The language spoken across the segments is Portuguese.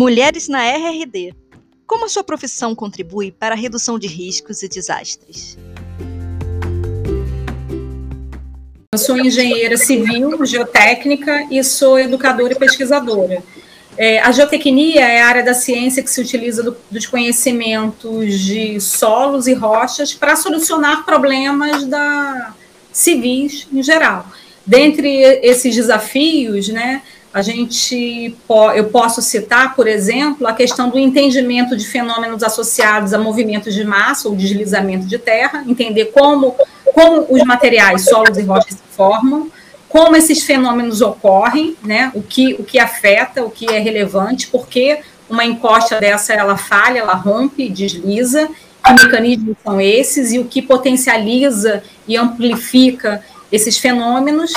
Mulheres na RRD. Como a sua profissão contribui para a redução de riscos e desastres? Eu sou engenheira civil, geotécnica e sou educadora e pesquisadora. É, a geotecnia é a área da ciência que se utiliza do, dos conhecimentos de solos e rochas para solucionar problemas da, civis em geral. Dentre esses desafios, né, a gente, eu posso citar, por exemplo, a questão do entendimento de fenômenos associados a movimentos de massa ou deslizamento de terra, entender como, como os materiais, solos e rochas se formam, como esses fenômenos ocorrem, né, o que, o que afeta, o que é relevante, porque uma encosta dessa ela falha, ela rompe, desliza, que mecanismos são esses e o que potencializa e amplifica esses fenômenos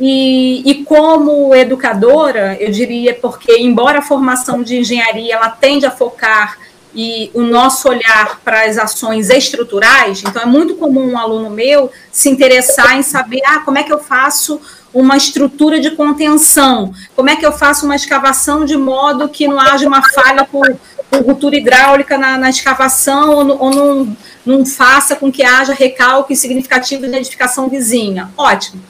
e, e, como educadora, eu diria, porque embora a formação de engenharia ela tende a focar e o nosso olhar para as ações estruturais, então é muito comum um aluno meu se interessar em saber, ah, como é que eu faço uma estrutura de contenção, como é que eu faço uma escavação de modo que não haja uma falha por, por ruptura hidráulica na, na escavação ou, ou não, não faça com que haja recalque significativo de edificação vizinha. Ótimo.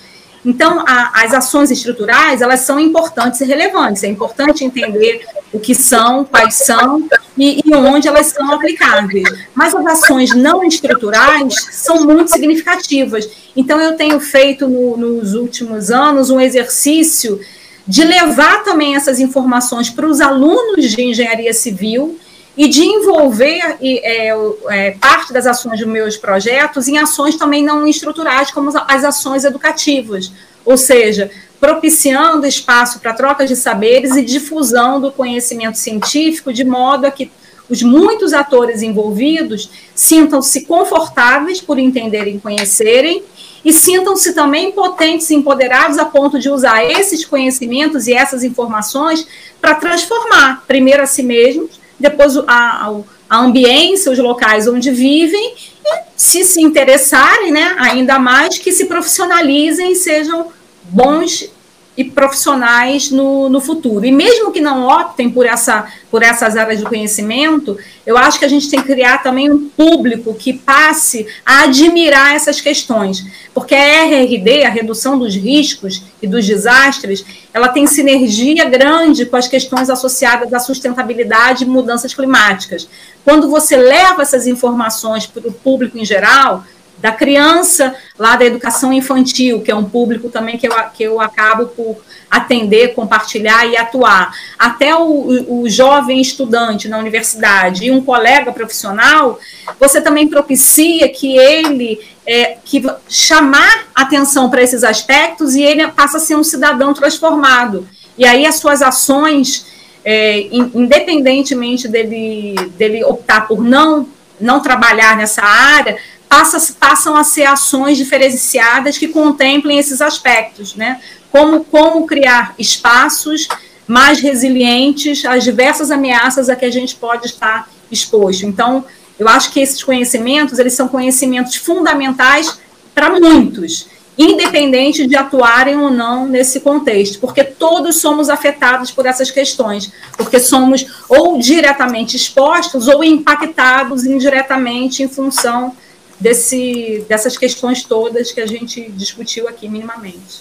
Então, a, as ações estruturais, elas são importantes e relevantes. É importante entender o que são, quais são e, e onde elas são aplicáveis. Mas as ações não estruturais são muito significativas. Então, eu tenho feito no, nos últimos anos um exercício de levar também essas informações para os alunos de engenharia civil e de envolver é, é, parte das ações dos meus projetos em ações também não estruturais, como as ações educativas, ou seja, propiciando espaço para trocas de saberes e difusão do conhecimento científico, de modo a que os muitos atores envolvidos sintam-se confortáveis por entenderem e conhecerem e sintam-se também potentes e empoderados a ponto de usar esses conhecimentos e essas informações para transformar, primeiro a si mesmos, depois a, a, ambiência, os locais onde vivem, e se se interessarem, né, ainda mais que se profissionalizem e sejam bons e profissionais no, no futuro. E mesmo que não optem por, essa, por essas áreas de conhecimento, eu acho que a gente tem que criar também um público que passe a admirar essas questões, porque a RRD, a redução dos riscos e dos desastres, ela tem sinergia grande com as questões associadas à sustentabilidade e mudanças climáticas. Quando você leva essas informações para o público em geral, da criança lá da educação infantil, que é um público também que eu, que eu acabo por atender, compartilhar e atuar, até o, o jovem estudante na universidade e um colega profissional, você também propicia que ele é, que chamar atenção para esses aspectos e ele passa a ser um cidadão transformado. E aí as suas ações, é, independentemente dele, dele optar por não não trabalhar nessa área, passa, passam a ser ações diferenciadas que contemplem esses aspectos, né? Como, como criar espaços mais resilientes às diversas ameaças a que a gente pode estar exposto. Então, eu acho que esses conhecimentos, eles são conhecimentos fundamentais para muitos, independente de atuarem ou não nesse contexto, porque todos somos afetados por essas questões, porque somos ou diretamente expostos ou impactados indiretamente em função desse, dessas questões todas que a gente discutiu aqui minimamente.